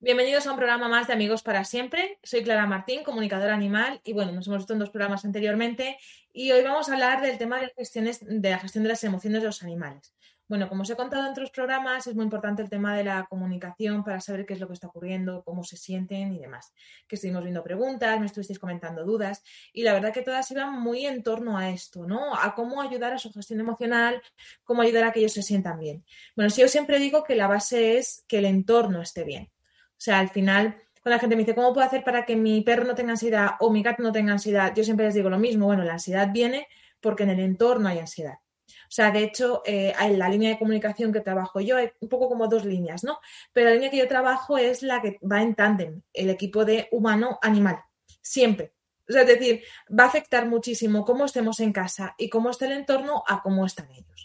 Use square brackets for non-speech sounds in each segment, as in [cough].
Bienvenidos a un programa más de Amigos para Siempre. Soy Clara Martín, comunicadora animal, y bueno, nos hemos visto en dos programas anteriormente y hoy vamos a hablar del tema de, gestiones, de la gestión de las emociones de los animales. Bueno, como os he contado en otros programas, es muy importante el tema de la comunicación para saber qué es lo que está ocurriendo, cómo se sienten y demás. Que estuvimos viendo preguntas, me estuvisteis comentando dudas y la verdad que todas iban muy en torno a esto, ¿no? A cómo ayudar a su gestión emocional, cómo ayudar a que ellos se sientan bien. Bueno, si yo siempre digo que la base es que el entorno esté bien. O sea, al final, cuando la gente me dice, ¿cómo puedo hacer para que mi perro no tenga ansiedad o mi gato no tenga ansiedad? Yo siempre les digo lo mismo. Bueno, la ansiedad viene porque en el entorno hay ansiedad. O sea, de hecho, eh, en la línea de comunicación que trabajo yo hay un poco como dos líneas, ¿no? Pero la línea que yo trabajo es la que va en tándem, el equipo de humano-animal, siempre. O sea, es decir, va a afectar muchísimo cómo estemos en casa y cómo está el entorno a cómo están ellos.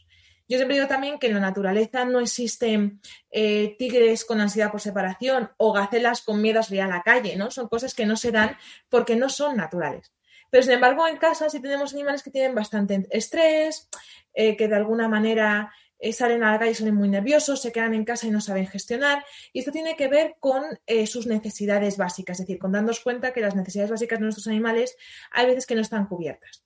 Yo siempre digo también que en la naturaleza no existen eh, tigres con ansiedad por separación o gacelas con miedo a a la calle, ¿no? Son cosas que no se dan porque no son naturales. Pero sin embargo, en casa sí tenemos animales que tienen bastante estrés, eh, que de alguna manera eh, salen a la calle y salen muy nerviosos, se quedan en casa y no saben gestionar. Y esto tiene que ver con sus necesidades básicas, es decir, con darnos cuenta que las necesidades básicas de nuestros animales hay veces que no están cubiertas.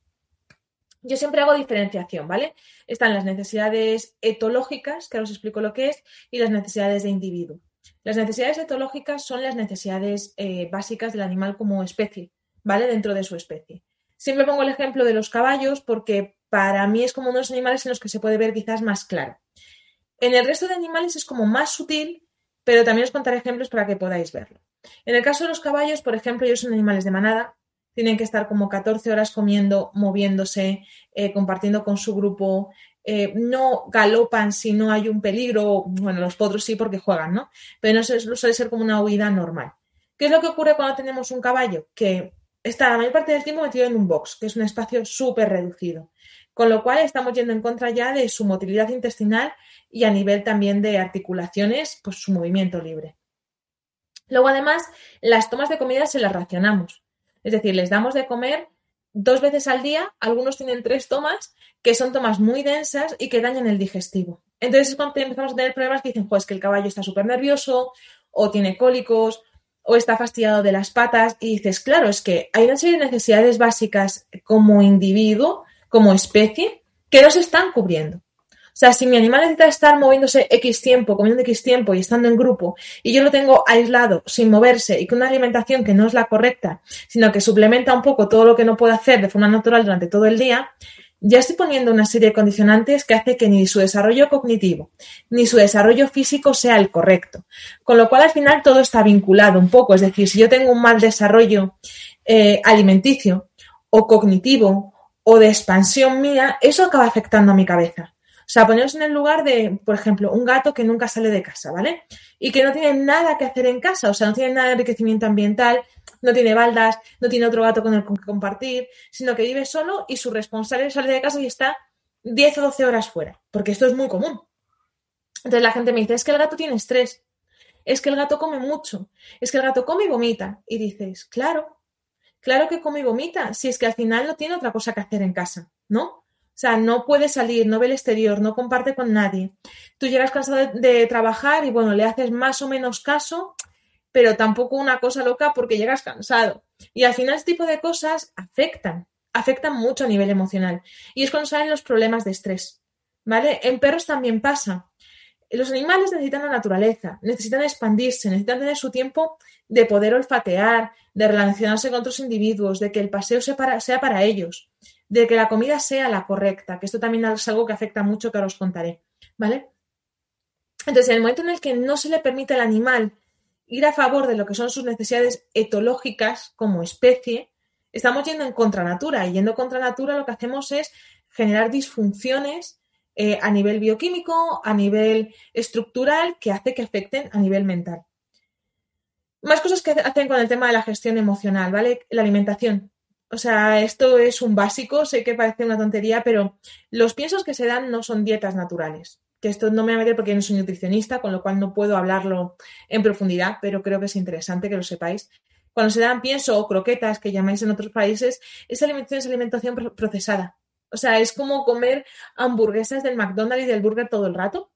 Yo siempre hago diferenciación, ¿vale? Están las necesidades etológicas, que ahora os explico lo que es, y las necesidades de individuo. Las necesidades etológicas son las necesidades eh, básicas del animal como especie, ¿vale? Dentro de su especie. Siempre pongo el ejemplo de los caballos porque para mí es como uno de los animales en los que se puede ver quizás más claro. En el resto de animales es como más sutil, pero también os contaré ejemplos para que podáis verlo. En el caso de los caballos, por ejemplo, ellos son animales de manada, tienen que estar como 14 horas comiendo, moviéndose, eh, compartiendo con su grupo. Eh, no galopan si no hay un peligro, bueno, los potros sí porque juegan, ¿no? Pero no suele ser como una huida normal. ¿Qué es lo que ocurre cuando tenemos un caballo? Que está la mayor parte del tiempo metido en un box, que es un espacio súper reducido. Con lo cual estamos yendo en contra ya de su motilidad intestinal y a nivel también de articulaciones, pues su movimiento libre. Luego, además, las tomas de comida se las racionamos. Es decir, les damos de comer dos veces al día, algunos tienen tres tomas, que son tomas muy densas y que dañan el digestivo. Entonces es cuando empezamos a tener problemas dicen, pues que el caballo está súper nervioso, o tiene cólicos, o está fastidiado de las patas, y dices, claro, es que hay una serie de necesidades básicas como individuo, como especie, que no se están cubriendo. Sea, si mi animal necesita estar moviéndose X tiempo, comiendo X tiempo y estando en grupo, y yo lo tengo aislado, sin moverse y con una alimentación que no es la correcta, sino que suplementa un poco todo lo que no puede hacer de forma natural durante todo el día, ya estoy poniendo una serie de condicionantes que hace que ni su desarrollo cognitivo ni su desarrollo físico sea el correcto. Con lo cual, al final, todo está vinculado un poco. Es decir, si yo tengo un mal desarrollo eh, alimenticio o cognitivo o de expansión mía, eso acaba afectando a mi cabeza. O sea, poneros en el lugar de, por ejemplo, un gato que nunca sale de casa, ¿vale? Y que no tiene nada que hacer en casa, o sea, no tiene nada de enriquecimiento ambiental, no tiene baldas, no tiene otro gato con el que compartir, sino que vive solo y su responsable sale de casa y está 10 o 12 horas fuera, porque esto es muy común. Entonces la gente me dice, es que el gato tiene estrés, es que el gato come mucho, es que el gato come y vomita. Y dices, claro, claro que come y vomita, si es que al final no tiene otra cosa que hacer en casa, ¿no? O sea, no puede salir, no ve el exterior, no comparte con nadie. Tú llegas cansado de, trabajar y bueno, le haces más o menos caso, pero tampoco una cosa loca porque llegas cansado. Y al final este tipo de cosas afectan, afectan mucho a nivel emocional. Y es cuando salen los problemas de estrés. ¿Vale? En perros también pasa. Los animales necesitan la naturaleza, necesitan expandirse, necesitan tener su tiempo de poder olfatear, de relacionarse con otros individuos, de que el paseo sea para ellos de que la comida sea la correcta, que esto también es algo que afecta mucho, que ahora os contaré, ¿vale? Entonces, en el momento en el que no se le permite al animal ir a favor de lo que son sus necesidades etológicas como especie, estamos yendo en contra natura y yendo contra natura lo que hacemos es generar disfunciones eh, a nivel bioquímico, a nivel estructural, que hace que afecten a nivel mental. Más cosas que hacen con el tema de la gestión emocional, ¿vale? La alimentación. O sea, esto es un básico, sé que parece una tontería, pero los piensos que se dan no son dietas naturales. Que esto no me voy a meter porque no soy nutricionista, con lo cual no puedo hablarlo en profundidad, pero creo que es interesante que lo sepáis. Cuando se dan pienso o croquetas, que llamáis en otros países, esa alimentación es alimentación procesada. O sea, es como comer hamburguesas del McDonald's y del burger todo el rato.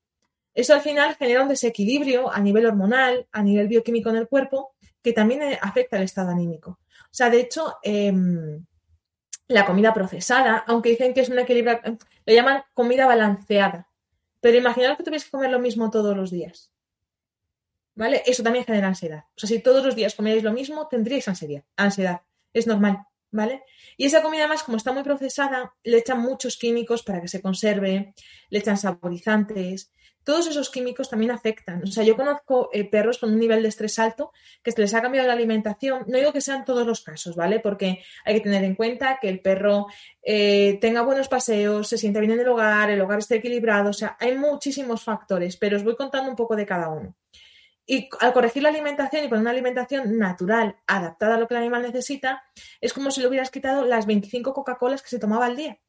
Eso al final genera un desequilibrio a nivel hormonal, a nivel bioquímico en el cuerpo, que también eh, afecta al estado anímico. O sea, de hecho, em, la comida procesada, aunque dicen que es una equilibrio, le llaman comida balanceada. Pero imaginaos que tuvierais que comer lo mismo todos los días. ¿Vale? Eso también genera ansiedad. O sea, si todos los días comierais lo mismo, tendríais ansiedad. Ansiedad. Es normal. ¿Vale? Y esa comida, además, como está muy procesada, le echan muchos químicos para que se conserve, le echan saborizantes, todos esos químicos también afectan. O sea, yo conozco eh, perros con un nivel de estrés alto que se les ha cambiado la alimentación. No digo que sean todos los casos, ¿vale? Porque hay que tener en cuenta que el perro eh, tenga buenos paseos, se sienta bien en el hogar, el hogar esté equilibrado. O sea, hay muchísimos factores, pero os voy contando un poco de cada uno. Y al corregir la alimentación y poner una alimentación natural, adaptada a lo que el animal necesita, es como si le hubieras quitado las 25 Coca-Colas que se tomaba al día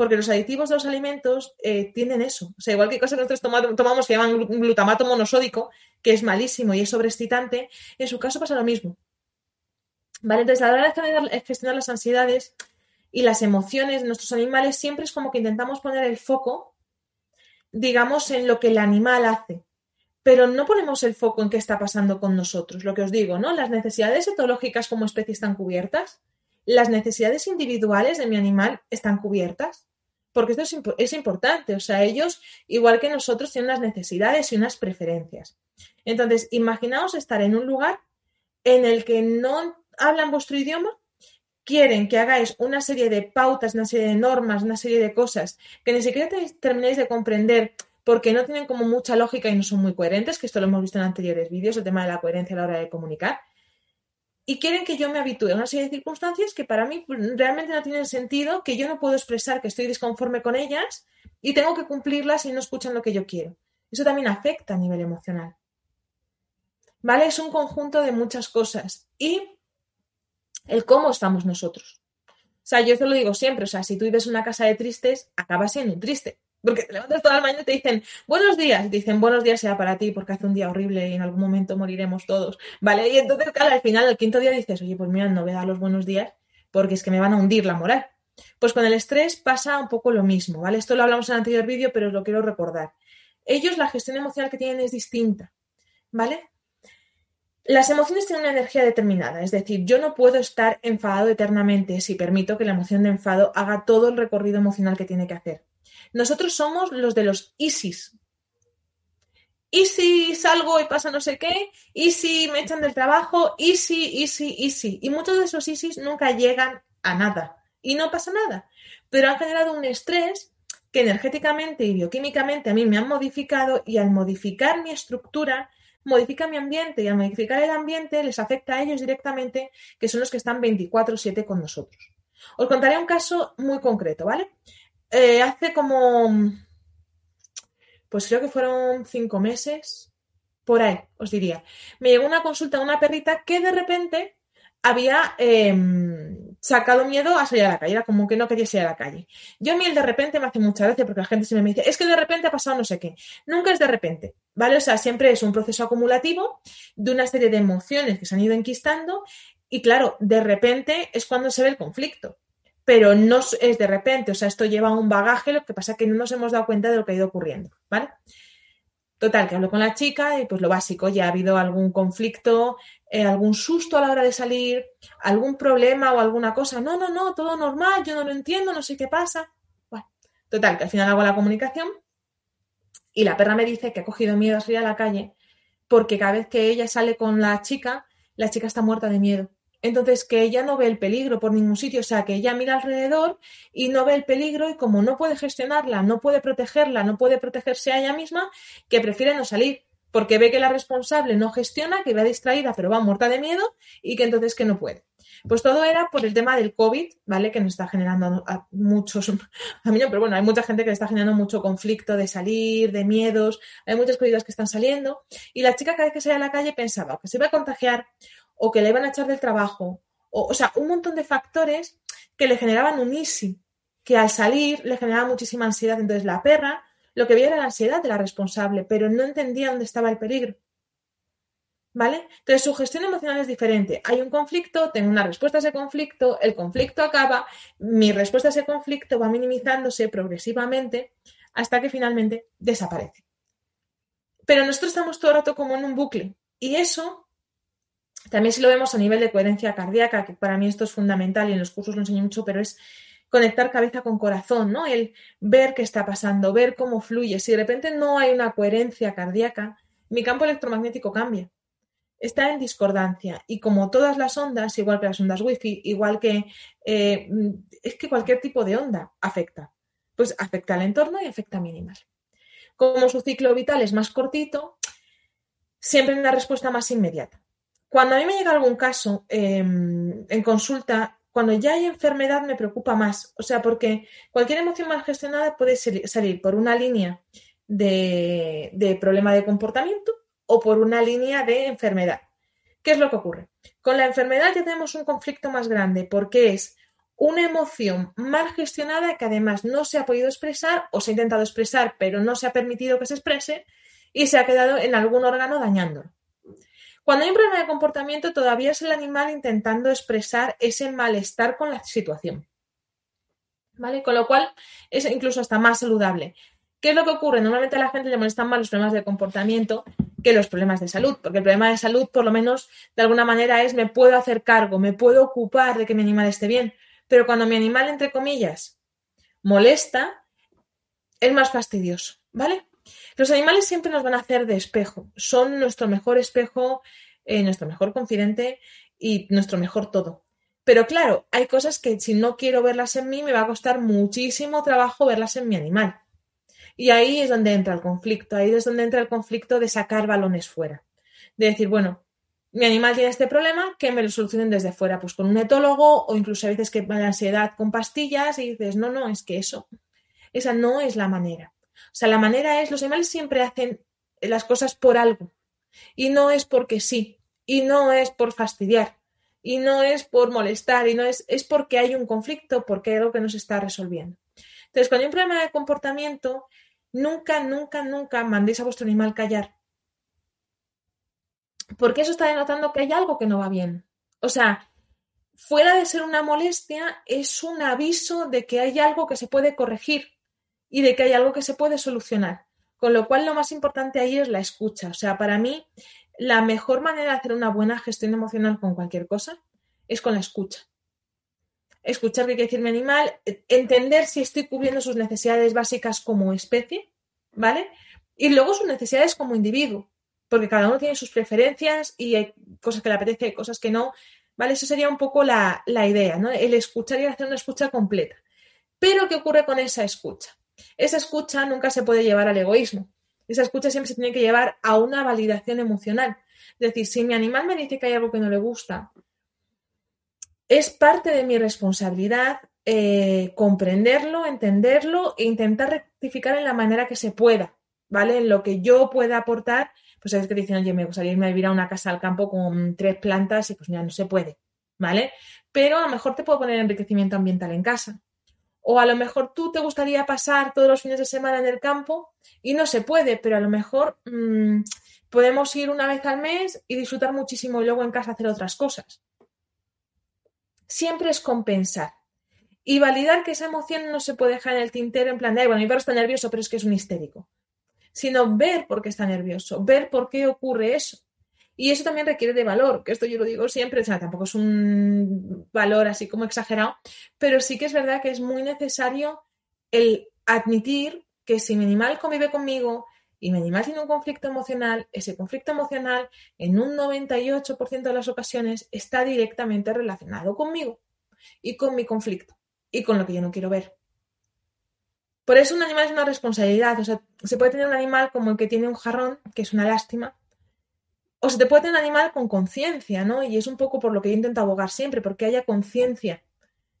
porque los aditivos de los alimentos eh, tienen eso. O sea, igual que cosas que nosotros tomamos que llaman glutamato monosódico, que es malísimo y es sobreexcitante, en su caso pasa lo mismo. ¿Vale? Entonces, a la hora de gestionar las ansiedades y las emociones de nuestros animales, siempre es como que intentamos poner el foco, digamos, en lo que el animal hace. Pero no ponemos el foco en qué está pasando con nosotros, lo que os digo, ¿no? Las necesidades etológicas como especie están cubiertas las necesidades individuales de mi animal están cubiertas. Porque esto es, importante. O sea, ellos, igual que nosotros, tienen unas necesidades y unas preferencias. Entonces, imaginaos estar en un lugar en el que no hablan vuestro idioma, quieren que hagáis una serie de pautas, una serie de normas, una serie de cosas que ni siquiera termináis de comprender porque no tienen como mucha lógica y no son muy coherentes, que esto lo hemos visto en anteriores vídeos, el tema de la coherencia a la hora de comunicar y quieren que yo me habitúe a una serie de circunstancias que para mí realmente no tienen sentido, que yo no puedo expresar que estoy disconforme con ellas y tengo que cumplirlas y no escuchan lo que yo quiero. Eso también afecta a nivel emocional. ¿Vale? Es un conjunto de muchas cosas. Y el cómo estamos nosotros. O sea, yo te lo digo siempre, o sea, si tú vives en una casa de tristes, acabas siendo triste. Porque te levantas toda la mañana y te dicen buenos días. Y dicen buenos días sea para ti porque hace un día horrible y en algún momento moriremos todos. ¿Vale? Y entonces, al final, el quinto día dices, oye, pues mira, no voy a dar los buenos días porque es que me van a hundir la moral. Pues con el estrés pasa un poco lo mismo, ¿vale? Esto lo hablamos en el anterior vídeo, pero os lo quiero recordar. Ellos, la gestión emocional que tienen es distinta, ¿vale? Las emociones tienen una energía determinada, es decir, yo no puedo estar enfadado eternamente si permito que la emoción de enfado haga todo el recorrido emocional que tiene que hacer. Nosotros somos los de los ISIS. ¿Y si salgo y pasa no sé qué? ¿Y me echan del trabajo? ¿Y si, y y? Y muchos de esos ISIS nunca llegan a nada. Y no pasa nada. Pero han generado un estrés que energéticamente y bioquímicamente a mí me han modificado y al modificar mi estructura, modifica mi ambiente y al modificar el ambiente les afecta a ellos directamente, que son los que están 24/7 con nosotros. Os contaré un caso muy concreto, ¿vale? Eh, hace como, pues creo que fueron cinco meses, por ahí, os diría. Me llegó una consulta de una perrita que de repente había em, sacado miedo a salir a la calle, era como que no quería salir a la calle. Yo a mí el de repente me hace mucha gracia porque la gente se me dice, es que de repente ha pasado no sé qué. Nunca es de repente, ¿vale? O sea, siempre es un proceso acumulativo de una serie de emociones que se han ido enquistando y claro, de repente es cuando se ve el conflicto. Pero no es de repente, o sea, esto lleva un bagaje, lo que pasa es que no nos hemos dado cuenta de lo que ha ido ocurriendo, ¿vale? Total, que hablo con la chica y pues lo básico, ya ha habido algún conflicto, eh, algún susto a la hora de salir, algún problema o alguna cosa. No, no, no, todo normal, yo no lo entiendo, no sé qué pasa. Bueno, total, que al final hago la comunicación y la perra me dice que ha cogido miedo a salir a la calle porque cada vez que ella sale con la chica, la chica está muerta de miedo. Entonces, que ella no ve el peligro por ningún sitio, o sea, que ella mira alrededor y no ve el peligro y como no puede gestionarla, no puede protegerla, no puede protegerse a ella misma, que prefiere no salir, porque ve que la responsable no gestiona, que va distraída, pero va muerta de miedo y que entonces que no puede. Pues todo era por el tema del COVID, ¿vale? Que nos está generando a muchos, [laughs] a mí no, pero bueno, hay mucha gente que le está generando mucho conflicto de salir, de miedos, hay muchas cosas que están saliendo. Y la chica cada vez que salía a la calle pensaba que se iba a contagiar o que le iban a echar del trabajo, o, sea, un montón de factores que le generaban un easy, que al salir le generaba muchísima ansiedad. Entonces la perra lo que veía era la ansiedad de la responsable, pero no entendía dónde estaba el peligro. ¿Vale? Entonces su gestión emocional es diferente. Hay un conflicto, tengo una respuesta a ese conflicto, el conflicto acaba, mi respuesta a ese conflicto va minimizándose progresivamente hasta que finalmente desaparece. Pero nosotros estamos todo el rato como en un bucle y eso también si lo vemos a nivel de coherencia cardíaca, que para mí esto es fundamental y en los cursos lo enseño mucho, pero es conectar cabeza con corazón, ¿no? El ver qué está pasando, ver cómo fluye. Si de repente no hay una coherencia cardíaca, mi campo electromagnético cambia. Está en discordancia. Y como todas las ondas, igual que las ondas wifi, igual que eh, es que cualquier tipo de onda afecta. Pues afecta al entorno y afecta a Como su ciclo vital es más cortito, siempre hay una respuesta más inmediata. Cuando a mí me llega algún caso em, en consulta, cuando ya hay enfermedad me preocupa más. O sea, porque cualquier emoción mal gestionada puede salir por una línea de, de problema de comportamiento o por una línea de enfermedad. ¿Qué es lo que ocurre? Con la enfermedad ya tenemos un conflicto más grande porque es una emoción mal gestionada que además no se ha podido expresar o se ha intentado expresar pero no se ha permitido que se exprese y se ha quedado en algún órgano dañándolo. Cuando hay un problema de comportamiento, todavía es el animal intentando expresar ese malestar con la situación. ¿Vale? Con lo cual es incluso hasta más saludable. ¿Qué es lo que ocurre? Normalmente a la gente le molestan más los problemas de comportamiento que los problemas de salud, porque el problema de salud, por lo menos, de alguna manera es me puedo hacer cargo, me puedo ocupar de que mi animal esté bien. Pero cuando mi animal, entre comillas, molesta, es más fastidioso, ¿vale? Los animales siempre nos van a hacer de espejo, son nuestro mejor espejo, eh, nuestro mejor confidente y nuestro mejor todo. Pero claro, hay cosas que si no quiero verlas en mí, me va a costar muchísimo trabajo verlas en mi animal. Y ahí es donde entra el conflicto, ahí es donde entra el conflicto de sacar balones fuera. De decir, bueno, mi animal tiene este problema, que me lo solucionen desde fuera, pues con un etólogo o incluso a veces que la ansiedad con pastillas y dices, no, no, es que eso, esa no es la manera. O sea, la manera es, los animales siempre hacen las cosas por algo. Y no es porque sí. Y no es por fastidiar. Y no es por molestar. Y no es, es porque hay un conflicto, porque hay algo que no se está resolviendo. Entonces, cuando hay un problema de comportamiento, nunca, nunca, nunca mandéis a vuestro animal callar. Porque eso está denotando que hay algo que no va bien. O sea, fuera de ser una molestia, es un aviso de que hay algo que se puede corregir y de que hay algo que se puede solucionar. Con lo cual, lo más importante ahí es la escucha. O sea, para mí, la mejor manera de hacer una buena gestión emocional con cualquier cosa es con la escucha. Escuchar qué quiere decir mi animal, entender si estoy cubriendo sus necesidades básicas como especie, ¿vale? Y luego sus necesidades como individuo, porque cada uno tiene sus preferencias y hay cosas que le apetece, y cosas que no, ¿vale? Eso sería un poco la, la idea, ¿no? El escuchar y hacer una escucha completa. Pero, ¿qué ocurre con esa escucha? Esa escucha nunca se puede llevar al egoísmo. Esa escucha siempre se tiene que llevar a una validación emocional. Es decir, si mi animal me dice que hay algo que no le gusta, es parte de mi responsabilidad eh, comprenderlo, entenderlo e intentar rectificar en la manera que se pueda, ¿vale? En lo que yo pueda aportar, pues es que dicen, oye, me gustaría irme a vivir a una casa al campo con tres plantas y pues mira, no se puede, ¿vale? Pero a lo mejor te puedo poner enriquecimiento ambiental en casa. O a lo mejor tú te gustaría pasar todos los fines de semana en el campo y no se puede, pero a lo mejor mmm, podemos ir una vez al mes y disfrutar muchísimo y luego en casa hacer otras cosas. Siempre es compensar. y validar que esa emoción no se puede dejar en el tintero en plan de, bueno, mi perro está nervioso, pero es que es un histérico. Sino ver por qué está nervioso, ver por qué ocurre eso. Y eso también requiere de valor, que esto yo lo digo siempre, o sea, tampoco es un valor así como exagerado, pero sí que es verdad que es muy necesario el admitir que si mi animal convive conmigo y mi animal tiene un conflicto emocional, ese conflicto emocional en un 98% de las ocasiones está directamente relacionado conmigo y con mi conflicto y con lo que yo no quiero ver. Por eso un animal es una responsabilidad. O sea, se puede tener un animal como el que tiene un jarrón, que es una lástima, o se te puede tener un animal con conciencia, ¿no? Y es un poco por lo que yo intento abogar siempre, porque haya conciencia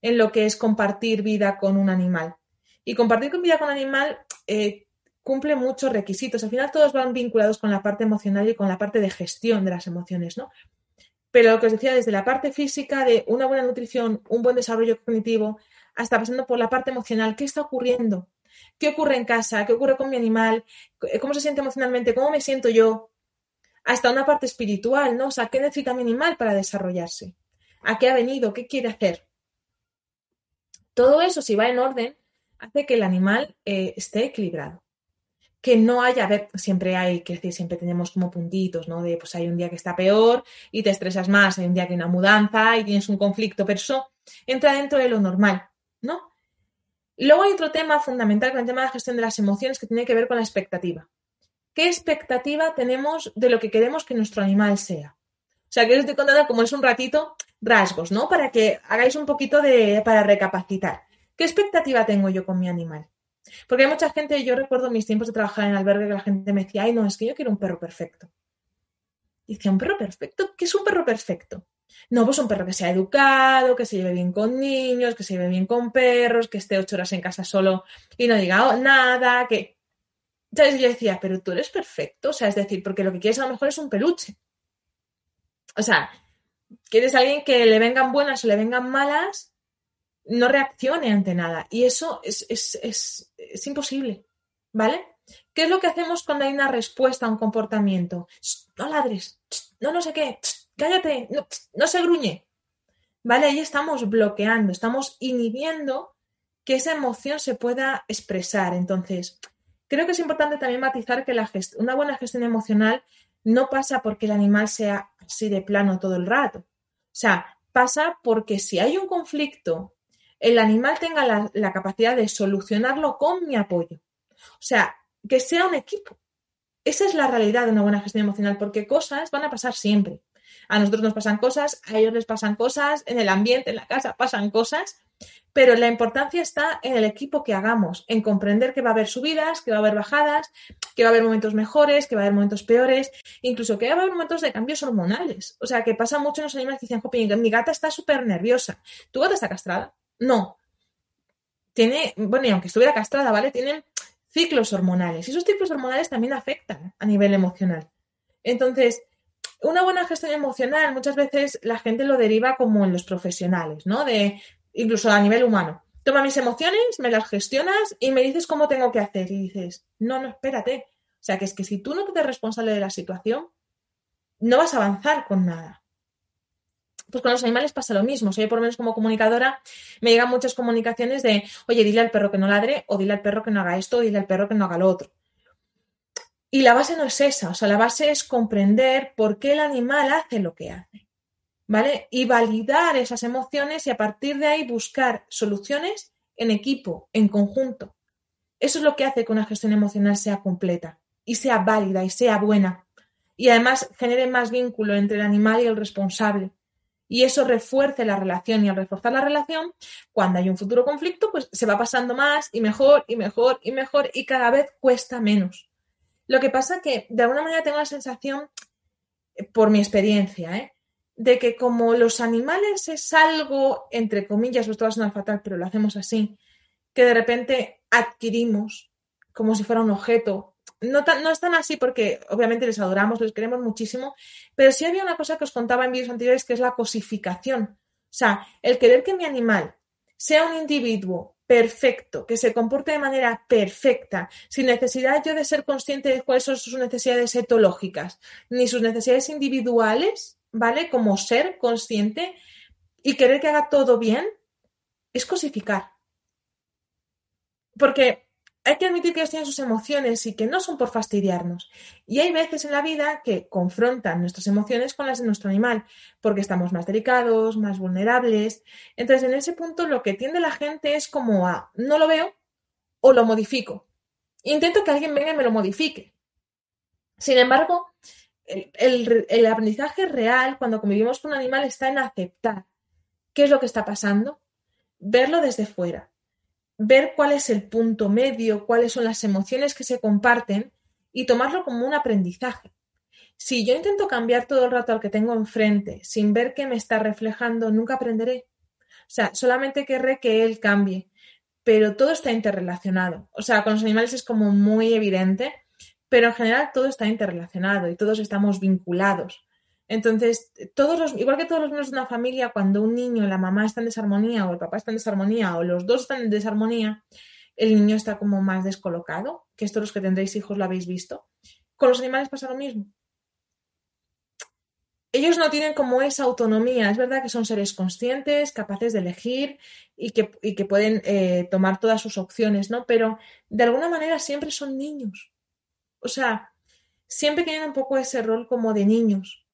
en lo que es compartir vida con un animal. Y compartir vida con un animal eh, cumple muchos requisitos. Al final todos van vinculados con la parte emocional y con la parte de gestión de las emociones, ¿no? Pero lo que os decía, desde la parte física de una buena nutrición, un buen desarrollo cognitivo, hasta pasando por la parte emocional, ¿qué está ocurriendo? ¿Qué ocurre en casa? ¿Qué ocurre con mi animal? ¿Cómo se siente emocionalmente? ¿Cómo me siento yo? Hasta una parte espiritual, ¿no? O sea, ¿qué necesita mi animal para desarrollarse? ¿A qué ha venido? ¿Qué quiere hacer? Todo eso, si va en orden, hace que el animal eh, esté equilibrado que no haya, siempre hay, que decir, siempre tenemos como puntitos, ¿no? De pues hay un día que está peor y te estresas más, hay un día que hay una mudanza y tienes un conflicto, pero eso entra dentro de lo normal, ¿no? Luego hay otro tema fundamental con el tema de la gestión de las emociones que tiene que ver con la expectativa. ¿Qué expectativa tenemos de lo que queremos que nuestro animal sea? O sea, que os estoy contando como es un ratito rasgos, ¿no? Para que hagáis un poquito de, para recapacitar. ¿Qué expectativa tengo yo con mi animal? Porque hay mucha gente, yo recuerdo mis tiempos de trabajar en albergue que la gente me decía, ay, no, es que yo quiero un perro perfecto. Y decía, ¿un perro perfecto? ¿Qué es un perro perfecto? No, pues un perro que sea educado, que se lleve bien con niños, que se lleve bien con perros, que esté ocho horas en casa solo y no diga nada, que... Entonces yo decía, pero tú eres perfecto, o sea, es decir, porque lo que quieres a lo mejor es un peluche. O sea, quieres a alguien que le vengan buenas o le vengan malas, no reaccione ante nada. Y eso es, es, imposible, ¿vale? ¿Qué es lo que hacemos cuando hay una respuesta a un comportamiento? No ladres, no no sé qué, cállate, no, no se gruñe. ¿Vale? Ahí estamos bloqueando, estamos inhibiendo que esa emoción se pueda expresar. Entonces, creo que es importante también matizar que la una buena gestión emocional no pasa porque el animal sea así de plano todo el rato. O sea, pasa porque si hay un conflicto el animal tenga la, capacidad de solucionarlo con mi apoyo. O sea, que sea un equipo. Esa es la realidad de una buena gestión emocional, porque cosas van a pasar siempre. A nosotros nos pasan cosas, a ellos les pasan cosas, en el ambiente, en la casa pasan cosas, pero la importancia está en el equipo que hagamos, en comprender que va a haber subidas, que va a haber bajadas, que va a haber momentos mejores, que va a haber momentos peores, incluso que va a haber momentos de cambios hormonales. O sea, que pasa mucho en los animales que dicen, mi gata está súper nerviosa. ¿Tu gata está castrada? No. Tiene, bueno, y aunque estuviera castrada, ¿vale? Tienen ciclos hormonales. Y esos ciclos hormonales también afectan a nivel emocional. Entonces, una buena gestión emocional muchas veces la gente lo deriva como en los profesionales, ¿no? De incluso a nivel humano. Toma mis emociones, me las gestionas y me dices cómo tengo que hacer. Y dices, no, no, espérate. O sea, que es que si tú no te eres responsable de la situación, no vas a avanzar con nada pues con los animales pasa lo mismo. Soy por lo menos como comunicadora, me llegan muchas comunicaciones de, oye, dile al perro que no ladre, o dile al perro que no haga esto, o dile al perro que no haga lo otro. Y la base no es esa, o sea, la base es comprender por qué el animal hace lo que hace, ¿vale? Y validar esas emociones y a partir de ahí buscar soluciones en equipo, en conjunto. Eso es lo que hace que una gestión emocional sea completa y sea válida y sea buena. Y además genere más vínculo entre el animal y el responsable y eso refuerce la relación y al reforzar la relación, cuando hay un futuro conflicto, pues se va pasando más y mejor y mejor y mejor y cada vez cuesta menos. Lo que pasa que de alguna manera tengo la sensación, eh, por mi experiencia, ¿eh? de que como los animales es algo, entre comillas, esto va a sonar fatal, pero lo hacemos así, que de repente adquirimos como si fuera un objeto no, no es tan así porque obviamente les adoramos, les queremos muchísimo, pero sí había una cosa que os contaba en vídeos anteriores que es la cosificación. O sea, el querer que mi animal sea un individuo perfecto, que se comporte de manera perfecta, sin necesidad yo de ser consciente de cuáles son sus necesidades etológicas, ni sus necesidades individuales, ¿vale? Como ser consciente y querer que haga todo bien, es cosificar. Porque hay que admitir que ellos tienen sus emociones y que no son por fastidiarnos. Y hay veces en la vida que confrontan nuestras emociones con las de nuestro animal, porque estamos más delicados, más vulnerables. Entonces, en ese punto lo que tiende la gente es como a no lo veo o lo modifico. Intento que alguien venga y me lo modifique. Sin embargo, el, el aprendizaje real cuando convivimos con un animal está en aceptar qué es lo que está pasando, verlo desde fuera ver cuál es el punto medio, cuáles son las emociones que se comparten y tomarlo como un aprendizaje. Si yo intento cambiar todo el rato al que tengo enfrente sin ver qué me está reflejando, nunca aprenderé. O sea, solamente querré que él cambie, pero todo está interrelacionado. O sea, con los animales es como muy evidente, pero en general todo está interrelacionado y todos estamos vinculados. Entonces, todos los, igual que todos los miembros de una familia, cuando un niño, la mamá está en desarmonía o el papá está en desarmonía o los dos están en desarmonía, el niño está como más descolocado, que esto los que tendréis hijos lo habéis visto. Con los animales pasa lo mismo. Ellos no tienen como esa autonomía, es verdad que son seres conscientes, capaces de elegir y que, pueden eh, tomar todas sus opciones, ¿no? Pero de alguna manera siempre son niños. O sea, siempre tienen un poco ese rol como de niños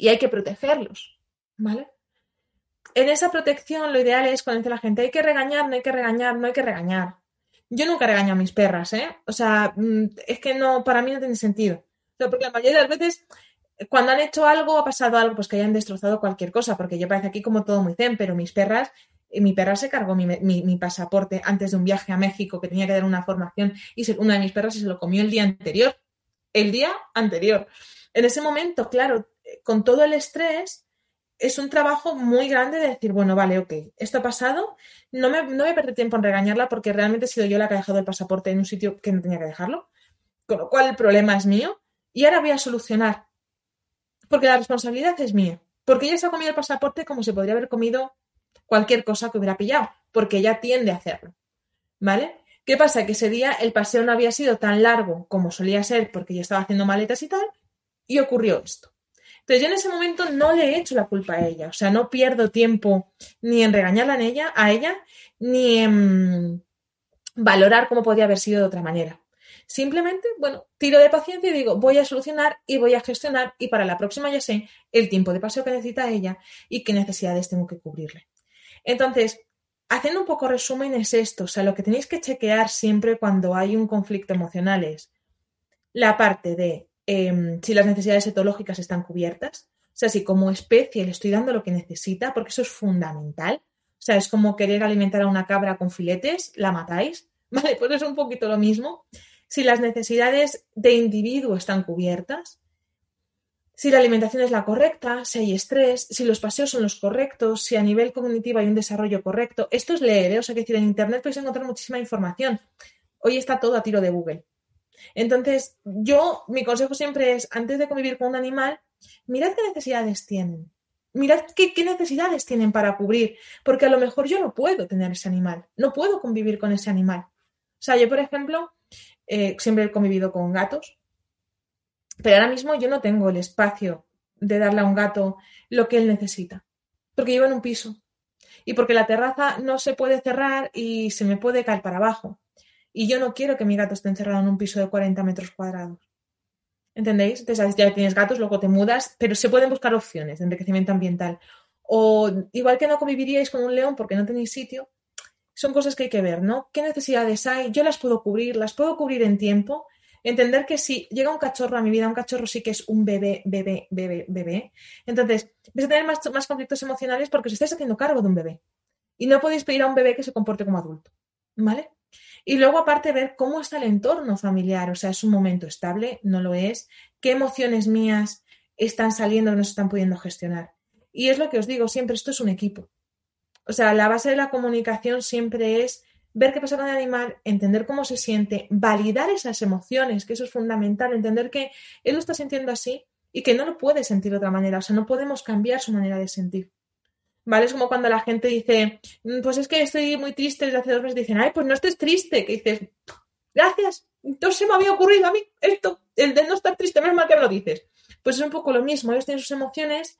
y hay que protegerlos, ¿vale? En esa protección lo ideal es cuando dice la gente, hay que regañar, no hay que regañar, no hay que regañar. Yo nunca regaño a mis perras, ¿eh? O sea, mm, es que no, para mí no tiene sentido. porque la mayoría de las veces, cuando han hecho algo, ha pasado algo, pues que hayan destrozado cualquier cosa, porque yo parece aquí como todo muy zen, pero mis perras, eh, mi perra se cargó mi, pasaporte antes de un viaje a México que tenía que dar una formación y una de mis perras se lo comió el día anterior. El día anterior. En ese momento, claro, con todo el estrés, es un trabajo muy grande de decir, bueno, vale, ok, esto ha pasado, no, me, no a perder tiempo en regañarla porque realmente he sido yo la que ha dejado el pasaporte en un sitio que no tenía que dejarlo, con lo cual el problema es mío y ahora voy a solucionar, porque la responsabilidad es mía, porque ella se ha comido el pasaporte como se podría haber comido cualquier cosa que hubiera pillado, porque ella tiende a hacerlo, ¿vale? ¿Qué pasa? Que ese día el paseo no había sido tan largo como solía ser porque ya estaba haciendo maletas y tal, y ocurrió esto. Entonces yo en ese momento no le he hecho la culpa a ella, o sea, no pierdo tiempo ni en regañarla en ella, a ella, ni en valorar cómo podría haber sido de otra manera. Simplemente, bueno, tiro de paciencia y digo, voy a solucionar y voy a gestionar y para la próxima ya sé el tiempo de paseo que necesita ella y qué necesidades tengo que cubrirle. Entonces, haciendo un poco resumen es esto, o sea, lo que tenéis que chequear siempre cuando hay un conflicto emocional es la parte de Em, si las necesidades etológicas están cubiertas. O sea, si como especie le estoy dando lo que necesita, porque eso es fundamental. O sea, es como querer alimentar a una cabra con filetes, la matáis. [laughs] Vale, pues es un poquito lo mismo. Si las necesidades de individuo están cubiertas, si la alimentación es la correcta, si hay estrés, si los paseos son los correctos, si a nivel cognitivo hay un desarrollo correcto. Esto es leer, ¿eh? o sea, que decir, en Internet podéis encontrar muchísima información. Hoy está todo a tiro de Google. Entonces, yo, mi consejo siempre es, antes de convivir con un animal, mirad qué necesidades tienen. Mirad qué, necesidades tienen para cubrir, porque a lo mejor yo no puedo tener ese animal, no puedo convivir con ese animal. O sea, yo, por ejemplo, eh, siempre he convivido con gatos, pero ahora mismo yo no tengo el espacio de darle a un gato lo que él necesita, porque llevo en un piso y porque la terraza no se puede cerrar y se me puede caer para abajo. Y yo no quiero que mi gato esté encerrado en un piso de 40 metros cuadrados. ¿Entendéis? Entonces ya tienes gatos, luego te mudas, pero se pueden buscar opciones de enriquecimiento ambiental. O igual que no conviviríais con un león porque no tenéis sitio, son cosas que hay que ver, ¿no? ¿Qué necesidades hay? Yo las puedo cubrir, las puedo cubrir en tiempo. Entender que si llega un cachorro a mi vida, un cachorro sí que es un bebé, bebé, bebé, bebé. Entonces, vais a tener más, más conflictos emocionales porque os estáis haciendo cargo de un bebé. Y no podéis pedir a un bebé que se comporte como adulto. ¿Vale? Y luego, aparte, ver cómo está el entorno familiar. O sea, ¿es un momento estable? ¿No lo es? ¿Qué emociones mías están saliendo no se están pudiendo gestionar? Y es lo que os digo siempre, esto es un equipo. O sea, la base de la comunicación siempre es ver qué pasa con el animal, entender cómo se siente, validar esas emociones, que eso es fundamental, entender que él lo está sintiendo así y que no lo puede sentir de otra manera. O sea, no podemos cambiar su manera de sentir. ¿Vale? Es como cuando la gente dice, mm, pues es que estoy muy triste desde hace dos meses, dicen, ay, pues no estés triste, que dices, gracias, entonces se me había ocurrido a mí esto, el de no estar triste, menos mal que me lo dices. Pues es un poco lo mismo, ellos tienen sus emociones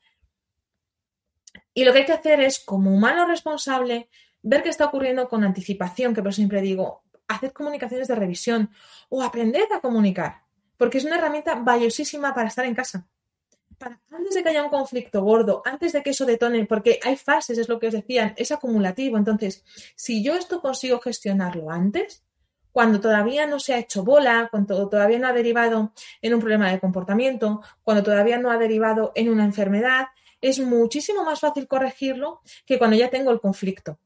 Y lo que hay que hacer es, como humano responsable, ver qué está ocurriendo con anticipación, que por siempre digo, hacer comunicaciones de revisión o aprender a comunicar, porque es una herramienta valiosísima para estar en casa. Antes de que haya un conflicto gordo, antes de que eso detone, porque hay fases, es lo que os decían, es acumulativo. Entonces, si yo esto consigo gestionarlo antes, cuando todavía no se ha hecho bola, cuando todavía no ha derivado en un problema de comportamiento, cuando todavía no ha derivado en una enfermedad, es muchísimo más fácil corregirlo que cuando ya tengo el conflicto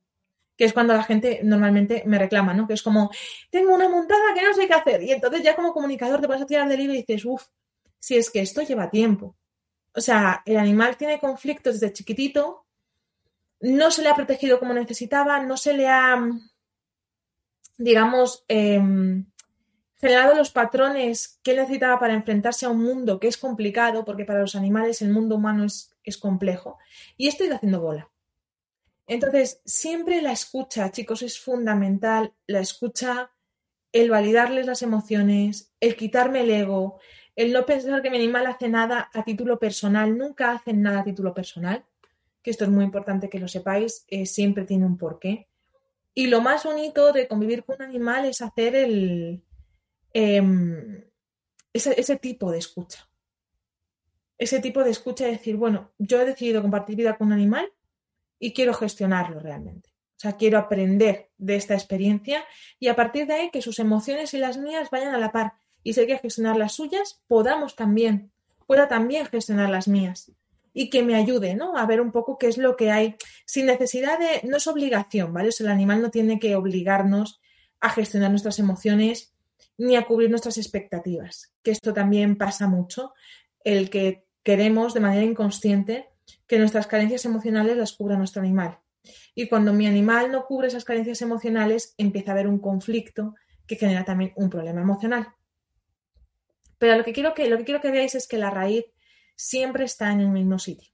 que es cuando la gente normalmente me reclama, ¿no? Que es como, tengo una montada que no sé qué hacer. Y entonces ya como comunicador te vas a tirar del hilo y dices, uff, si es que esto lleva tiempo. O sea, el animal tiene conflictos desde chiquitito, no se le ha protegido como necesitaba, no se le ha, digamos, em, generado los patrones que él necesitaba para enfrentarse a un mundo que es complicado, porque para los animales el mundo humano es, es complejo. Y esto ido haciendo bola. Entonces, siempre la escucha, chicos, es fundamental. La escucha, el validarles las emociones, el quitarme el ego, el no pensar que mi animal hace nada a título personal, nunca hacen nada a título personal, que esto es muy importante que lo sepáis, eh, siempre tiene un porqué. Y lo más bonito de convivir con un animal es hacer el, em, ese, ese tipo de escucha. Ese tipo de escucha de decir, bueno, yo he decidido compartir vida con un animal y quiero gestionarlo realmente. O sea, quiero aprender de esta experiencia y a partir de ahí que sus emociones y las mías vayan a la par. Y hay que gestionar las suyas, podamos también, pueda también gestionar las mías. Y que me ayude, ¿no? A ver un poco qué es lo que hay, sin necesidad de, no es obligación, ¿vale? El animal no tiene que obligarnos a gestionar nuestras emociones ni a cubrir nuestras expectativas, que esto también pasa mucho, el que queremos de manera inconsciente que nuestras carencias emocionales las cubra nuestro animal. Y cuando mi animal no cubre esas carencias emocionales, empieza a haber un conflicto que genera también un problema emocional. Pero lo que quiero que, lo que, quiero que veáis es que la raíz siempre está en el mismo sitio,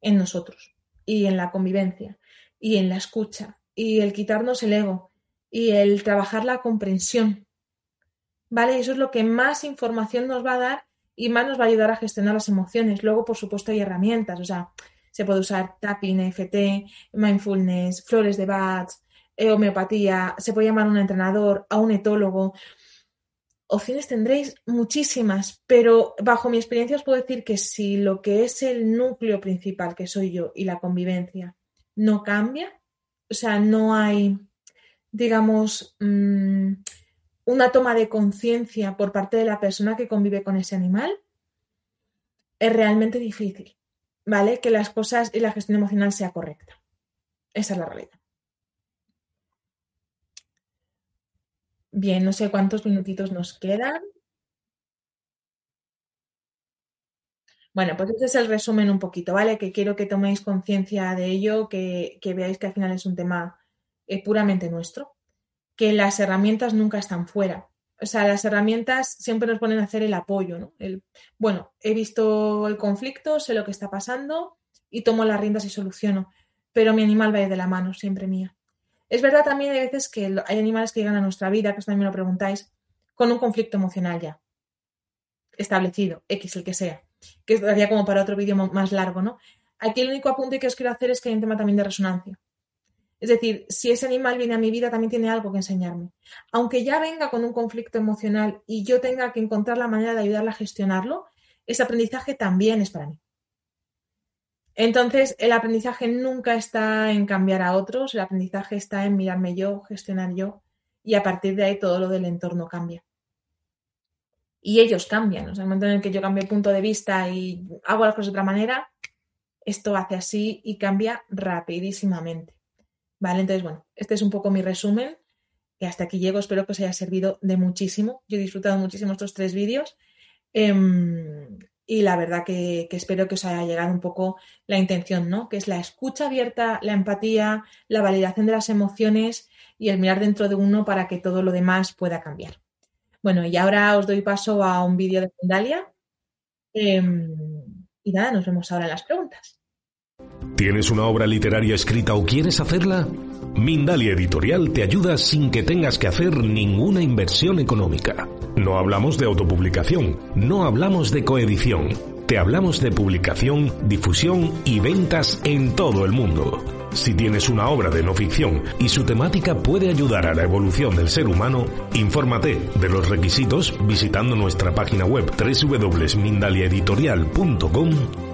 en nosotros, y en la convivencia, y en la escucha, y el quitarnos el ego, y el trabajar la comprensión. ¿Vale? Eso es lo que más información nos va a dar y más nos va a ayudar a gestionar las emociones. Luego, por supuesto, hay herramientas, o sea, se puede usar tapping, EFT, mindfulness, flores de Bach, eh, homeopatía, se puede llamar a un entrenador, a un etólogo. Opciones tendréis muchísimas, pero bajo mi experiencia os puedo decir que si lo que es el núcleo principal, que soy yo, y la convivencia, no cambia, o sea, no hay, digamos, mm, una toma de conciencia por parte de la persona que convive con ese animal, es realmente difícil, ¿vale? Que las cosas y la gestión emocional sea correcta. Esa es la realidad. Bien, no sé cuántos minutitos nos quedan. Bueno, pues ese es el resumen un poquito, ¿vale? Que quiero que toméis conciencia de ello, que, veáis que al final es un tema eh, puramente nuestro que las herramientas nunca están fuera. O sea, las herramientas siempre nos ponen a hacer el apoyo, ¿no? Bueno, he visto el conflicto, sé lo que está pasando y tomo las riendas y soluciono, pero mi animal va a ir de la mano, siempre mía. Es verdad también hay veces que hay animales que llegan a nuestra vida, que también me lo preguntáis, con un conflicto emocional ya establecido, X el que sea, que daría como para otro vídeo más largo, ¿no? Aquí el único apunte que os quiero hacer es que hay un tema también de resonancia. Es decir, si ese animal viene a mi vida, también tiene algo que enseñarme. Aunque ya venga con un conflicto emocional y yo tenga que encontrar la manera de ayudarla a gestionarlo, ese aprendizaje también es para mí. Entonces, el aprendizaje nunca está en cambiar a otros, el aprendizaje está en mirarme yo, gestionar yo, y a partir de ahí todo lo del entorno cambia. Y ellos cambian. O sea, el momento en el que yo cambio el punto de vista y hago las cosas de otra manera, esto hace así y cambia rapidísimamente. Vale, entonces, bueno, este es un poco mi resumen. Y hasta aquí llego. Espero que os haya servido de muchísimo. Yo he disfrutado muchísimo estos tres vídeos. Em, y la verdad que, espero que os haya llegado un poco la intención, ¿no? Que es la escucha abierta, la empatía, la validación de las emociones y el mirar dentro de uno para que todo lo demás pueda cambiar. Bueno, y ahora os doy paso a un vídeo de Fundalia. Em, y nada, nos vemos ahora en las preguntas. ¿Tienes una obra literaria escrita o quieres hacerla? Mindalia Editorial te ayuda sin que tengas que hacer ninguna inversión económica. No hablamos de autopublicación, no hablamos de coedición te hablamos de publicación, difusión y ventas en todo el mundo. Si tienes una obra de no ficción y su temática puede ayudar a la evolución del ser humano, infórmate de los requisitos visitando nuestra página web www.mindaliaeditorial.com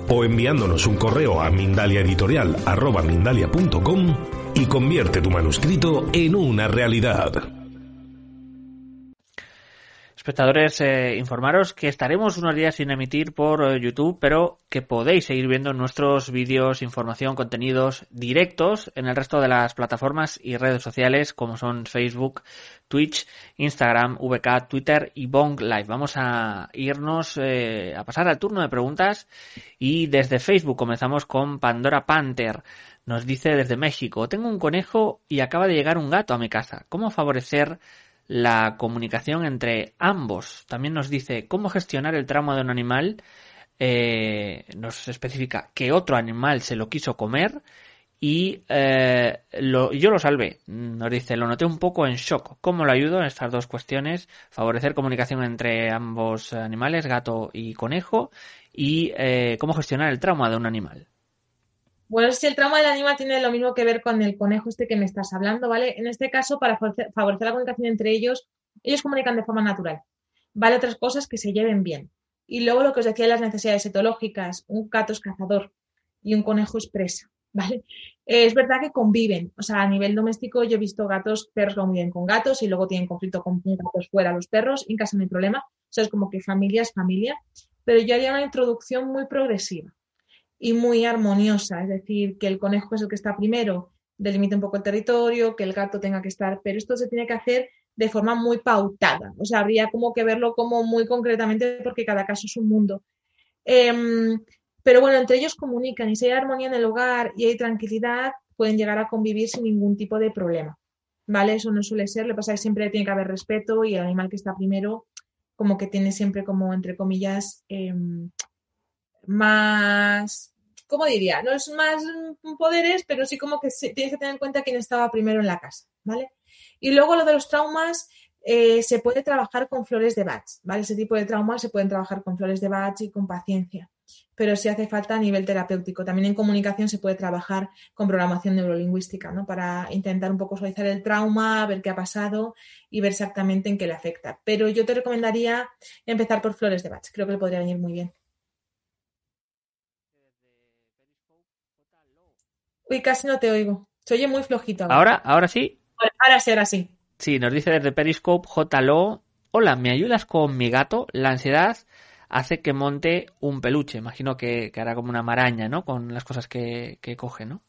o enviándonos un correo a mindaliaeditorial.com y convierte tu manuscrito en una realidad. Espectadores, eh, informaros que estaremos unos días sin emitir por eh, YouTube, pero que podéis seguir viendo nuestros vídeos, información, contenidos directos en el resto de las plataformas y redes sociales como son Facebook, Twitch, Instagram, VK, Twitter y Bong Live. Vamos a irnos eh, a pasar al turno de preguntas y desde Facebook comenzamos con Pandora Panther. Nos dice desde México, tengo un conejo y acaba de llegar un gato a mi casa. ¿Cómo favorecer la comunicación entre ambos. También nos dice cómo gestionar el trauma de un animal. Eh, nos especifica que otro animal se lo quiso comer y eh, yo lo salvé. Nos dice, lo noté un poco en shock. ¿Cómo lo ayudo en estas dos cuestiones? Favorecer comunicación entre ambos animales, gato y conejo, y eh, cómo gestionar el trauma de un animal. Bueno, si el trauma del animal tiene lo mismo que ver con el conejo este que me estás hablando, ¿vale? En este caso, para favorecer la comunicación entre ellos, ellos comunican de forma natural. Vale otras cosas que se lleven bien. Y luego lo que os decía de las necesidades etológicas, un gato es cazador y un conejo es presa, ¿vale? es verdad que conviven, o sea, a nivel doméstico yo he visto gatos, perros que conviven con gatos y luego tienen conflicto con gatos fuera los perros, en casa no hay problema, o sea, es como que familia es familia, pero yo haría una introducción muy progresiva y muy armoniosa, es decir, que el conejo es el que está primero, delimite un poco el territorio, que el gato tenga que estar, pero esto se tiene que hacer de forma muy pautada, o sea, habría como que verlo como muy concretamente porque cada caso es un mundo. Em, pero bueno, entre ellos comunican y si hay armonía en el hogar y hay tranquilidad, pueden llegar a convivir sin ningún tipo de problema. ¿Vale? Eso no suele ser, lo que pasa es que siempre tiene que haber respeto y el animal que está primero como que tiene siempre como, entre comillas, em, más ¿cómo diría? No es más poderes, pero sí como que tienes que tener en cuenta quién estaba primero en la casa, ¿vale? Y luego lo de los traumas, eh, se puede trabajar con flores de Bach, ¿vale? Ese tipo de traumas se pueden trabajar con flores de Bach y con paciencia, pero sí hace falta a nivel terapéutico. También en comunicación se puede trabajar con programación neurolingüística, ¿no? Para intentar un poco suavizar el trauma, ver qué ha pasado y ver exactamente en qué le afecta. Pero yo te recomendaría empezar por flores de Bach, creo que le podría venir muy bien. Uy, casi no te oigo. Se oye muy flojito. Ahora, ahora, sí. Ahora sí, ahora sí. Sí, nos dice desde Periscope JLO. Hola, ¿me ayudas con mi gato? La ansiedad hace que monte un peluche. Imagino que, hará como una maraña, ¿no? Con las cosas que, coge, ¿no?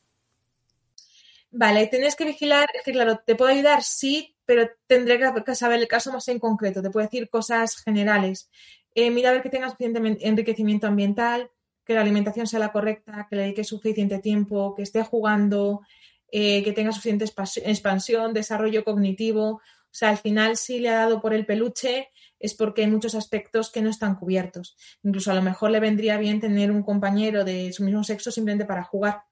Vale, tienes que vigilar, es que claro, te puedo ayudar, sí, pero tendré que saber el caso más en concreto. Te puedo decir cosas generales. Eh, mira a ver que tenga suficiente enriquecimiento ambiental, que la alimentación sea la correcta, que le dedique suficiente tiempo, que esté jugando, eh, que tenga suficiente expansión, desarrollo cognitivo. O sea, al final, si le ha dado por el peluche, es porque hay muchos aspectos que no están cubiertos. Incluso a lo mejor le vendría bien tener un compañero de su mismo sexo simplemente para jugar,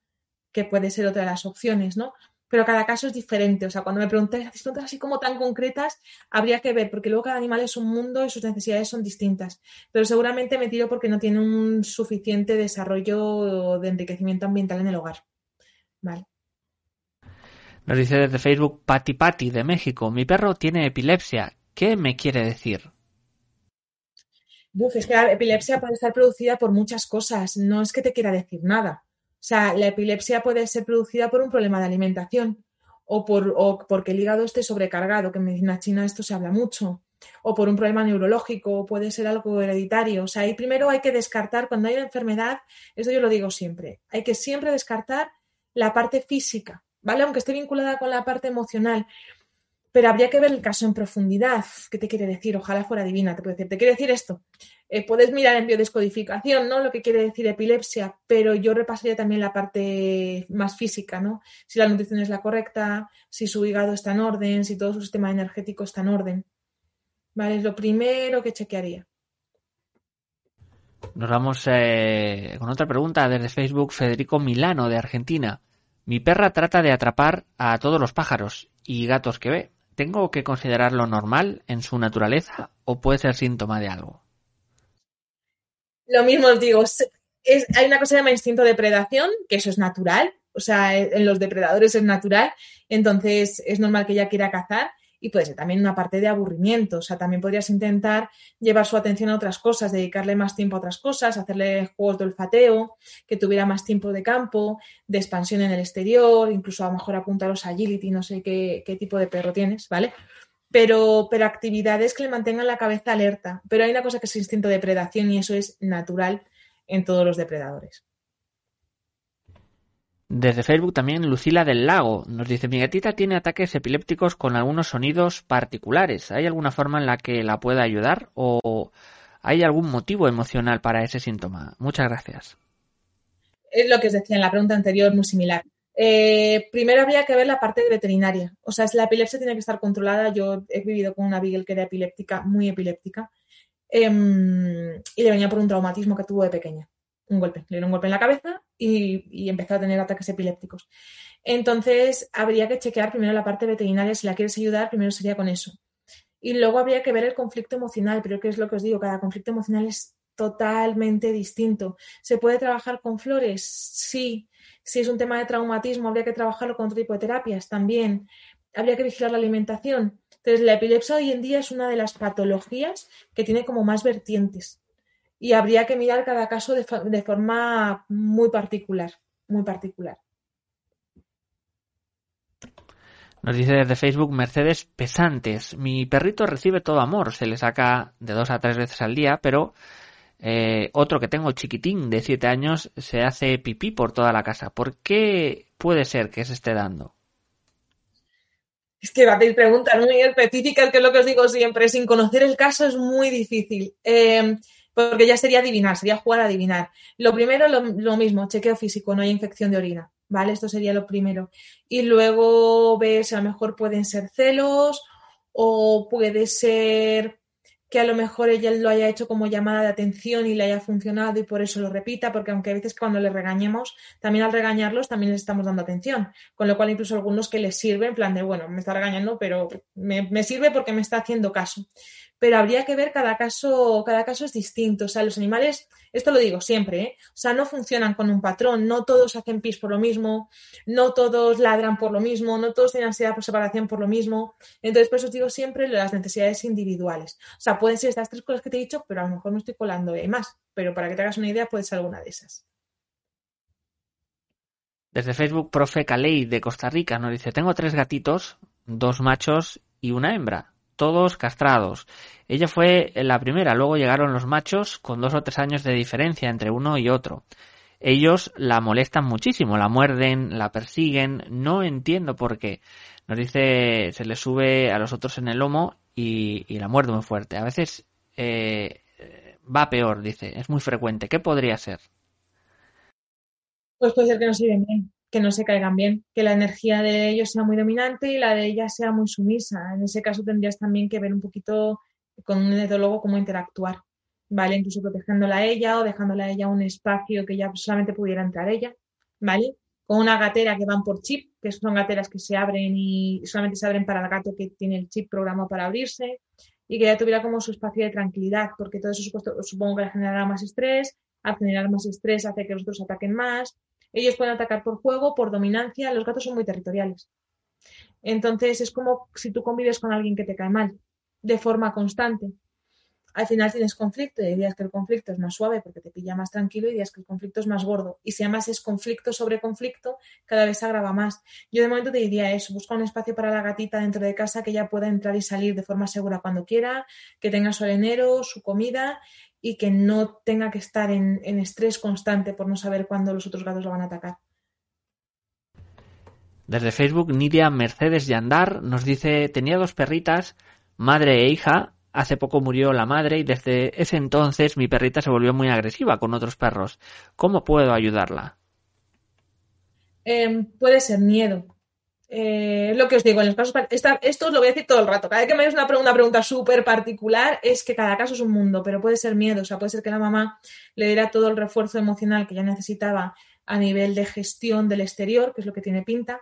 que puede ser otra de las opciones, ¿no? Pero cada caso es diferente. O sea, cuando me preguntáis preguntas así como tan concretas, habría que ver, porque luego cada animal es un mundo y sus necesidades son distintas. Pero seguramente me tiro porque no tiene un suficiente desarrollo de enriquecimiento ambiental en el hogar. Vale. Nos dice desde Facebook Pati Pati de México. Mi perro tiene epilepsia. ¿Qué me quiere decir? Uf, es que la epilepsia puede estar producida por muchas cosas. No es que te quiera decir nada. O sea, la epilepsia puede ser producida por un problema de alimentación o, por, porque el hígado esté sobrecargado, que en medicina china esto se habla mucho, o por un problema neurológico, o puede ser algo hereditario. O sea, ahí primero hay que descartar, cuando hay una enfermedad, eso yo lo digo siempre, hay que siempre descartar la parte física, ¿vale? Aunque esté vinculada con la parte emocional pero habría que ver el caso en profundidad. ¿Qué te quiere decir? Ojalá fuera divina, te puede decir. ¿Te quiere decir esto? Eh, puedes mirar en biodescodificación, ¿no? Lo que quiere decir epilepsia, pero yo repasaría también la parte más física, ¿no? Si la nutrición es la correcta, si su hígado está en orden, si todo su sistema energético está en orden. ¿Vale? Es lo primero que chequearía. Nos vamos eh, con otra pregunta desde Facebook, Federico Milano, de Argentina. Mi perra trata de atrapar a todos los pájaros y gatos que ve. ¿Tengo que considerarlo normal en su naturaleza o puede ser síntoma de algo? Lo mismo os digo, es, hay una cosa que se llama instinto de predación, que eso es natural, o sea, en los depredadores es natural, entonces es normal que ella quiera cazar y puede ser también una parte de aburrimiento, o sea, también podrías intentar llevar su atención a otras cosas, dedicarle más tiempo a otras cosas, hacerle juegos de olfateo, que tuviera más tiempo de campo, de expansión en el exterior, incluso a lo mejor apuntaros a agility, no sé qué, qué tipo de perro tienes, ¿vale? Pero, pero actividades que le mantengan la cabeza alerta. Pero hay una cosa que es instinto de predación y eso es natural en todos los depredadores. Desde Facebook también Lucila del Lago nos dice, mi gatita tiene ataques epilépticos con algunos sonidos particulares. ¿Hay alguna forma en la que la pueda ayudar o hay algún motivo emocional para ese síntoma? Muchas gracias. Es lo que os decía en la pregunta anterior, muy similar. Eh, primero habría que ver la parte veterinaria. O sea, la epilepsia tiene que estar controlada. Yo he vivido con una Beagle que era epiléptica, muy epiléptica, em, y le venía por un traumatismo que tuvo de pequeña un golpe, le dio un golpe en la cabeza y, empezó a tener ataques epilépticos. Entonces, habría que chequear primero la parte veterinaria, si la quieres ayudar, primero sería con eso. Y luego habría que ver el conflicto emocional, pero ¿qué es lo que os digo? Cada conflicto emocional es totalmente distinto. ¿Se puede trabajar con flores? Sí. Si es un tema de traumatismo, habría que trabajarlo con otro tipo de terapias también. Habría que vigilar la alimentación. Entonces, la epilepsia hoy en día es una de las patologías que tiene como más vertientes y habría que mirar cada caso de, forma muy particular, muy particular. Nos dice desde Facebook Mercedes Pesantes. Mi perrito recibe todo amor, se le saca de dos a tres veces al día, pero eh, otro que tengo chiquitín de siete años se hace pipí por toda la casa. ¿Por qué puede ser que se esté dando? Es que hacéis preguntas muy específicas, que es lo que os digo siempre. Sin conocer el caso es muy difícil. Eh, porque ya sería adivinar, sería jugar a adivinar. Lo primero, lo, mismo, chequeo físico, no hay infección de orina, ¿vale? Esto sería lo primero. Y luego ves, a lo mejor pueden ser celos o puede ser que a lo mejor ella lo haya hecho como llamada de atención y le haya funcionado y por eso lo repita, porque aunque a veces cuando le regañemos, también al regañarlos también les estamos dando atención, con lo cual incluso algunos que les sirve, en plan de, bueno, me está regañando, pero me, me sirve porque me está haciendo caso pero habría que ver cada caso, cada caso es distinto. O sea, los animales, esto lo digo siempre, ¿eh? o sea, no funcionan con un patrón, no todos hacen pis por lo mismo, no todos ladran por lo mismo, no todos tienen ansiedad por separación por lo mismo. Entonces, por eso os digo siempre las necesidades individuales. O sea, pueden ser estas tres cosas que te he dicho, pero a lo mejor me estoy colando hay más. Pero para que te hagas una idea, puede ser alguna de esas. Desde Facebook, profe Caley de Costa Rica nos dice, tengo tres gatitos, dos machos y una hembra todos castrados. Ella fue la primera, luego llegaron los machos con dos o tres años de diferencia entre uno y otro. Ellos la molestan muchísimo, la muerden, la persiguen, no entiendo por qué. Nos dice, se le sube a los otros en el lomo y, la muerde muy fuerte. A veces eh, va peor, dice, es muy frecuente. ¿Qué podría ser? Pues puede ser que no se bien que no se caigan bien, que la energía de ellos sea muy dominante y la de ella sea muy sumisa. En ese caso tendrías también que ver un poquito con un etólogo cómo interactuar, ¿vale? Incluso protegiéndola a ella o dejándola a ella un espacio que ya solamente pudiera entrar ella, ¿vale? Con una gatera que van por chip, que son gateras que se abren y solamente se abren para el gato que tiene el chip programado para abrirse y que ya tuviera como su espacio de tranquilidad, porque todo eso supongo que le generará más estrés, al generar más estrés hace que los otros ataquen más, ellos pueden atacar por juego, por dominancia. Los gatos son muy territoriales. Entonces es como si tú convives con alguien que te cae mal de forma constante. Al final tienes conflicto y hay días que el conflicto es más suave porque te pilla más tranquilo y días que el conflicto es más gordo. Y si además es conflicto sobre conflicto, cada vez se agrava más. Yo de momento te diría eso, busca un espacio para la gatita dentro de casa que ella pueda entrar y salir de forma segura cuando quiera, que tenga su arenero, su comida y que no tenga que estar en, estrés constante por no saber cuándo los otros gatos lo van a atacar. Desde Facebook, Nidia Mercedes Yandar nos dice, tenía dos perritas, madre e hija, hace poco murió la madre y desde ese entonces mi perrita se volvió muy agresiva con otros perros. ¿Cómo puedo ayudarla? Em, puede ser miedo. Eh, lo que os digo, en los casos, esto os lo voy a decir todo el rato. Cada vez que me hagáis una, una pregunta súper particular, es que cada caso es un mundo, pero puede ser miedo. O sea, puede ser que la mamá le diera todo el refuerzo emocional que ya necesitaba a nivel de gestión del exterior, que es lo que tiene pinta,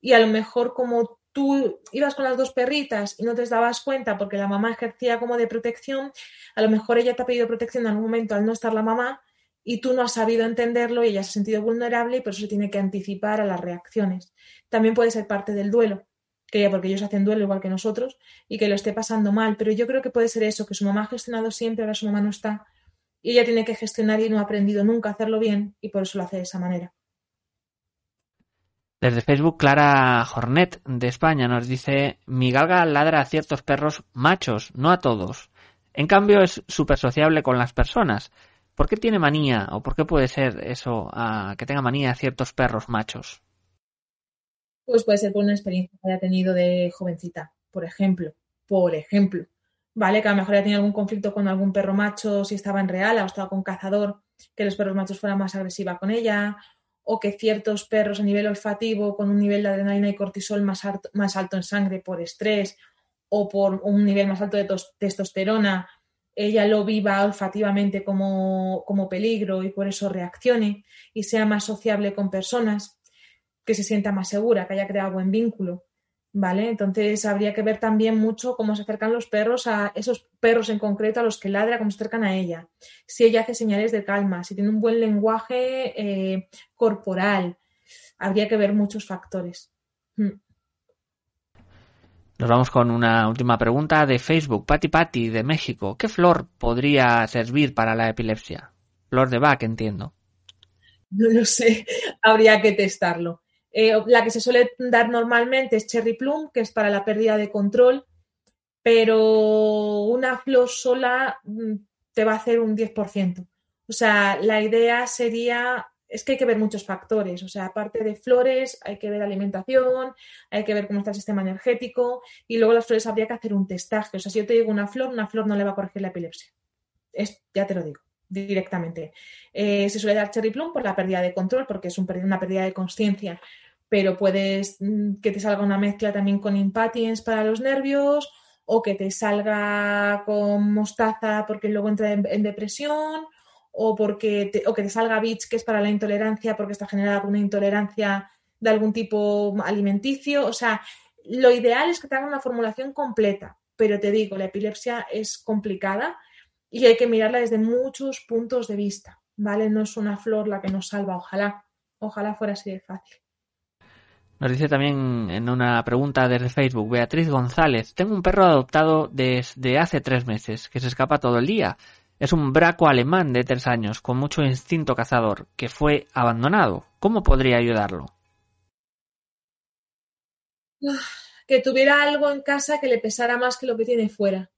y a lo mejor como tú ibas con las dos perritas y no te dabas cuenta porque la mamá ejercía como de protección, a lo mejor ella te ha pedido protección en algún momento al no estar la mamá y tú no has sabido entenderlo y ella se ha sentido vulnerable y por eso se tiene que anticipar a las reacciones. También puede ser parte del duelo, que ella, porque ellos hacen duelo igual que nosotros y que lo esté pasando mal, pero yo creo que puede ser eso, que su mamá ha gestionado siempre, ahora su mamá no está y ella tiene que gestionar y no ha aprendido nunca a hacerlo bien y por eso lo hace de esa manera. Desde Facebook, Clara Jornet de España nos dice, mi galga ladra a ciertos perros machos, no a todos. En cambio es súper sociable con las personas. ¿Por qué tiene manía o por qué puede ser eso, a que tenga manía a ciertos perros machos? Pues puede ser por una experiencia que haya tenido de jovencita, por ejemplo. Por ejemplo. ¿Vale? Que a lo mejor haya tenido algún conflicto con algún perro macho si estaba en real o estaba con cazador, que los perros machos fueran más agresivos con ella, o que ciertos perros a nivel olfativo con un nivel de adrenalina y cortisol más alto, más alto en sangre por estrés o por un nivel más alto de testosterona, ella lo viva olfativamente como, como peligro y por eso reaccione y sea más sociable con personas, que se sienta más segura, que haya creado buen vínculo. ¿vale? Entonces habría que ver también mucho cómo se acercan los perros a esos perros en concreto a los que ladra, cómo se acercan a ella, si ella hace señales de calma, si tiene un buen lenguaje eh, corporal. Habría que ver muchos factores. Hmm. Nos vamos con una última pregunta de Facebook. Pati Pati de México. ¿Qué flor podría servir para la epilepsia? Flor de Bach, entiendo. No lo sé, habría que testarlo. Eh, la que se suele dar normalmente es Cherry Plum, que es para la pérdida de control, pero una flor sola mm, te va a hacer un 10%. O sea, la idea sería, es que hay que ver muchos factores, o sea, aparte de flores, hay que ver alimentación, hay que ver cómo está el sistema energético y luego las flores habría que hacer un testaje. O sea, si yo te digo una flor, una flor no le va a corregir la epilepsia. Es, ya te lo digo directamente. Eh, se suele dar cherry plum por la pérdida de control, porque es una pérdida de conciencia, pero puedes mm, que te salga una mezcla también con impatiens para los nervios o que te salga con mostaza porque luego entra en, depresión o, porque o que te salga bits que es para la intolerancia porque está generada por una intolerancia de algún tipo alimenticio. O sea, lo ideal es que te hagan una formulación completa, pero te digo, la epilepsia es complicada y hay que mirarla desde muchos puntos de vista, ¿vale? No es una flor la que nos salva, ojalá, ojalá fuera así de fácil. Nos dice también en una pregunta desde Facebook Beatriz González, tengo un perro adoptado desde hace tres meses que se escapa todo el día. Es un braco alemán de tres años con mucho instinto cazador que fue abandonado. ¿Cómo podría ayudarlo? Que tuviera algo en casa que le pesara más que lo que tiene fuera.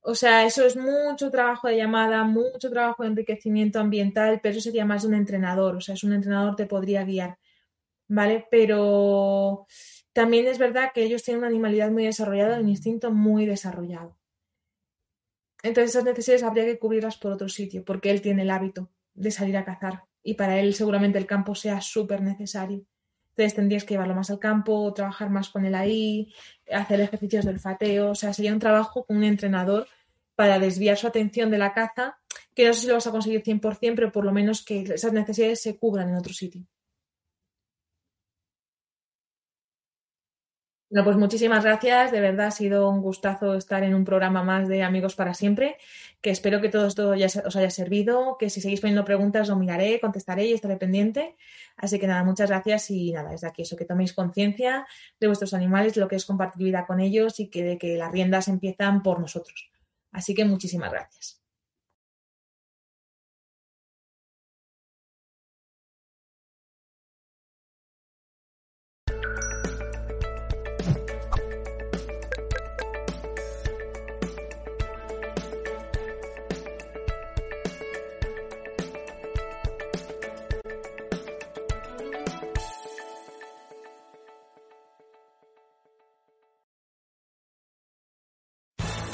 O sea, eso es mucho trabajo de llamada, mucho trabajo de enriquecimiento ambiental, pero sería más de un entrenador. O sea, es un entrenador te podría guiar, ¿vale? Pero también es verdad que ellos tienen una animalidad muy desarrollada, un instinto muy desarrollado. Entonces esas necesidades habría que cubrirlas por otro sitio, porque él tiene el hábito de salir a cazar y para él seguramente el campo sea súper necesario. Entonces tendrías que llevarlo más al campo, trabajar más con él ahí, hacer ejercicios de olfateo, o sea, sería un trabajo con un entrenador para desviar su atención de la caza, que no sé si lo vas a conseguir 100%, pero por lo menos que esas necesidades se cubran en otro sitio. Bueno, pues muchísimas gracias. De verdad ha sido un gustazo estar en un programa más de Amigos para Siempre. Que espero que todo esto ya os haya servido. Que si seguís poniendo preguntas, lo miraré, contestaré y estaré pendiente. Así que nada, muchas gracias y nada, desde aquí eso, que toméis conciencia de vuestros animales, lo que es compartir vida con ellos y que de que las riendas empiezan por nosotros. Así que muchísimas gracias.